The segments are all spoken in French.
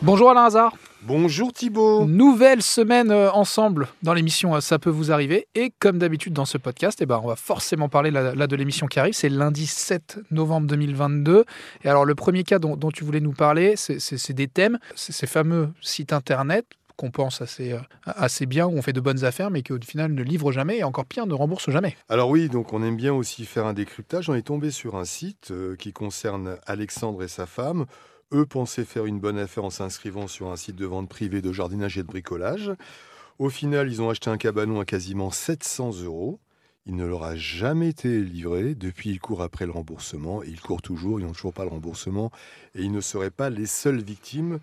Bonjour Alain Hazard. Bonjour Thibault. Nouvelle semaine euh, ensemble dans l'émission euh, Ça peut vous arriver. Et comme d'habitude dans ce podcast, eh ben, on va forcément parler là, là de l'émission qui arrive. C'est lundi 7 novembre 2022. Et alors le premier cas dont, dont tu voulais nous parler, c'est des thèmes, c'est ces fameux sites internet qu'on pense assez, euh, assez bien, où on fait de bonnes affaires, mais qui au final ne livrent jamais et encore pire, ne remboursent jamais. Alors oui, donc on aime bien aussi faire un décryptage. On est tombé sur un site qui concerne Alexandre et sa femme. Eux pensaient faire une bonne affaire en s'inscrivant sur un site de vente privée de jardinage et de bricolage. Au final, ils ont acheté un cabanon à quasiment 700 euros. Il ne leur a jamais été livré. Depuis, ils courent après le remboursement. Et ils courent toujours, ils n'ont toujours pas le remboursement. Et ils ne seraient pas les seules victimes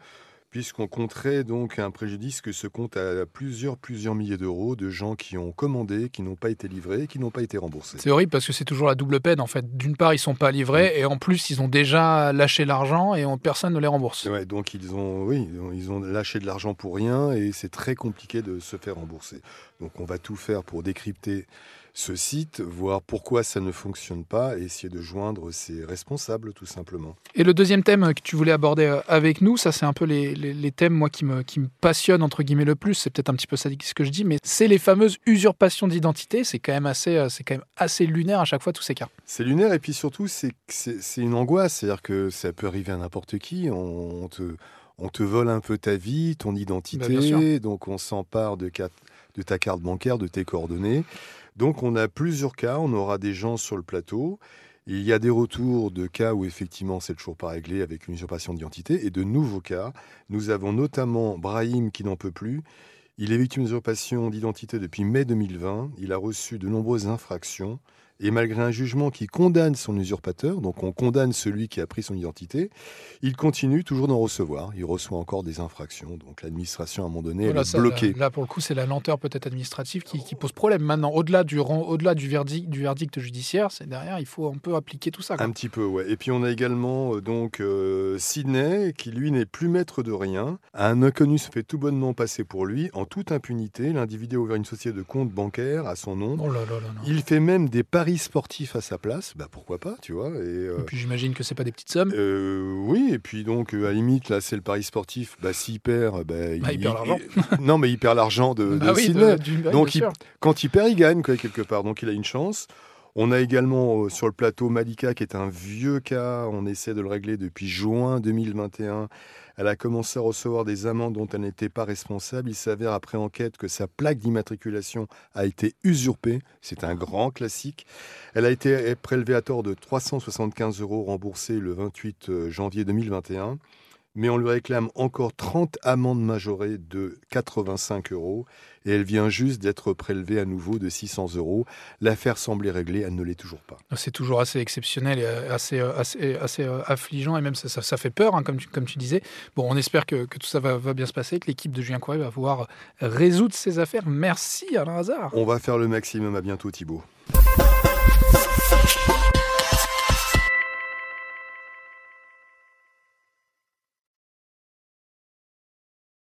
puisqu'on compterait donc un préjudice que se compte à plusieurs, plusieurs milliers d'euros de gens qui ont commandé, qui n'ont pas été livrés, qui n'ont pas été remboursés. C'est horrible parce que c'est toujours la double peine en fait. D'une part, ils sont pas livrés et en plus, ils ont déjà lâché l'argent et on, personne ne les rembourse. Ouais, donc ils ont, oui, ils ont lâché de l'argent pour rien et c'est très compliqué de se faire rembourser. Donc on va tout faire pour décrypter ce site, voir pourquoi ça ne fonctionne pas et essayer de joindre ses responsables tout simplement. Et le deuxième thème que tu voulais aborder euh, avec nous, ça c'est un peu les, les, les, thèmes moi qui me, qui me passionnent entre guillemets le plus, c'est peut-être un petit peu sadique ce que je dis, mais c'est les fameuses usurpations d'identité, c'est quand, même assez, euh, c'est quand même assez lunaire à chaque fois tous ces cas. C'est lunaire et puis surtout c'est, une angoisse, c'est-à-dire que ça peut arriver à n'importe qui, on, on, te, on te vole un peu ta vie, ton identité, bah, donc on s'empare de, de ta carte bancaire, de tes coordonnées. Donc on a plusieurs cas, on aura des gens sur le plateau. Il y a des retours de cas où effectivement c'est toujours pas réglé avec une usurpation d'identité et de nouveaux cas. Nous avons notamment Brahim qui n'en peut plus. Il est victime d'usurpation d'identité depuis mai 2020. Il a reçu de nombreuses infractions. Et malgré un jugement qui condamne son usurpateur, donc on condamne celui qui a pris son identité, il continue toujours d'en recevoir. Il reçoit encore des infractions. Donc l'administration, à un moment donné, voilà, elle est ça, bloquée. Là, là, pour le coup, c'est la lenteur peut-être administrative qui, qui, pose problème. Maintenant, au-delà du, verdict, du verdict judiciaire, c'est derrière, il faut un peu appliquer tout ça. Quoi. Un petit peu, ouais. Et puis on a également euh, donc euh, Sydney, qui lui n'est plus maître de rien. Un inconnu se fait tout bonnement passer pour lui. En toute impunité, l'individu a ouvert une société de compte bancaire à son nom. Oh là là il fait même des paris sportif à sa place, bah pourquoi pas, tu vois. Et, euh, et puis j'imagine que c'est pas des petites sommes. Euh, oui, et puis donc à la limite là c'est le pari sportif, bah s'il perd, bah, bah, il, il, perd l'argent. non mais il perd l'argent de, bah de oui, Sydney. de, donc il, quand il perd, il gagne quoi quelque part. Donc il a une chance. On a également euh, sur le plateau Malika qui est un vieux cas. On essaie de le régler depuis juin 2021. Elle a commencé à recevoir des amendes dont elle n'était pas responsable. Il s'avère après enquête que sa plaque d'immatriculation a été usurpée. C'est un grand classique. Elle a été prélevée à tort de 375 euros remboursés le 28 janvier 2021 mais on lui réclame encore 30 amendes majorées de 85 euros et elle vient juste d'être prélevée à nouveau de 600 euros. L'affaire semblait réglée, elle ne l'est toujours pas. C'est toujours assez exceptionnel et assez, assez, assez affligeant et même ça, ça, ça fait peur, hein, comme, tu, comme tu disais. Bon, on espère que, que tout ça va, va, bien se passer, que l'équipe de Julien Couret va pouvoir résoudre ces affaires. Merci Alain Hazard. On va faire le maximum. À bientôt Thibault.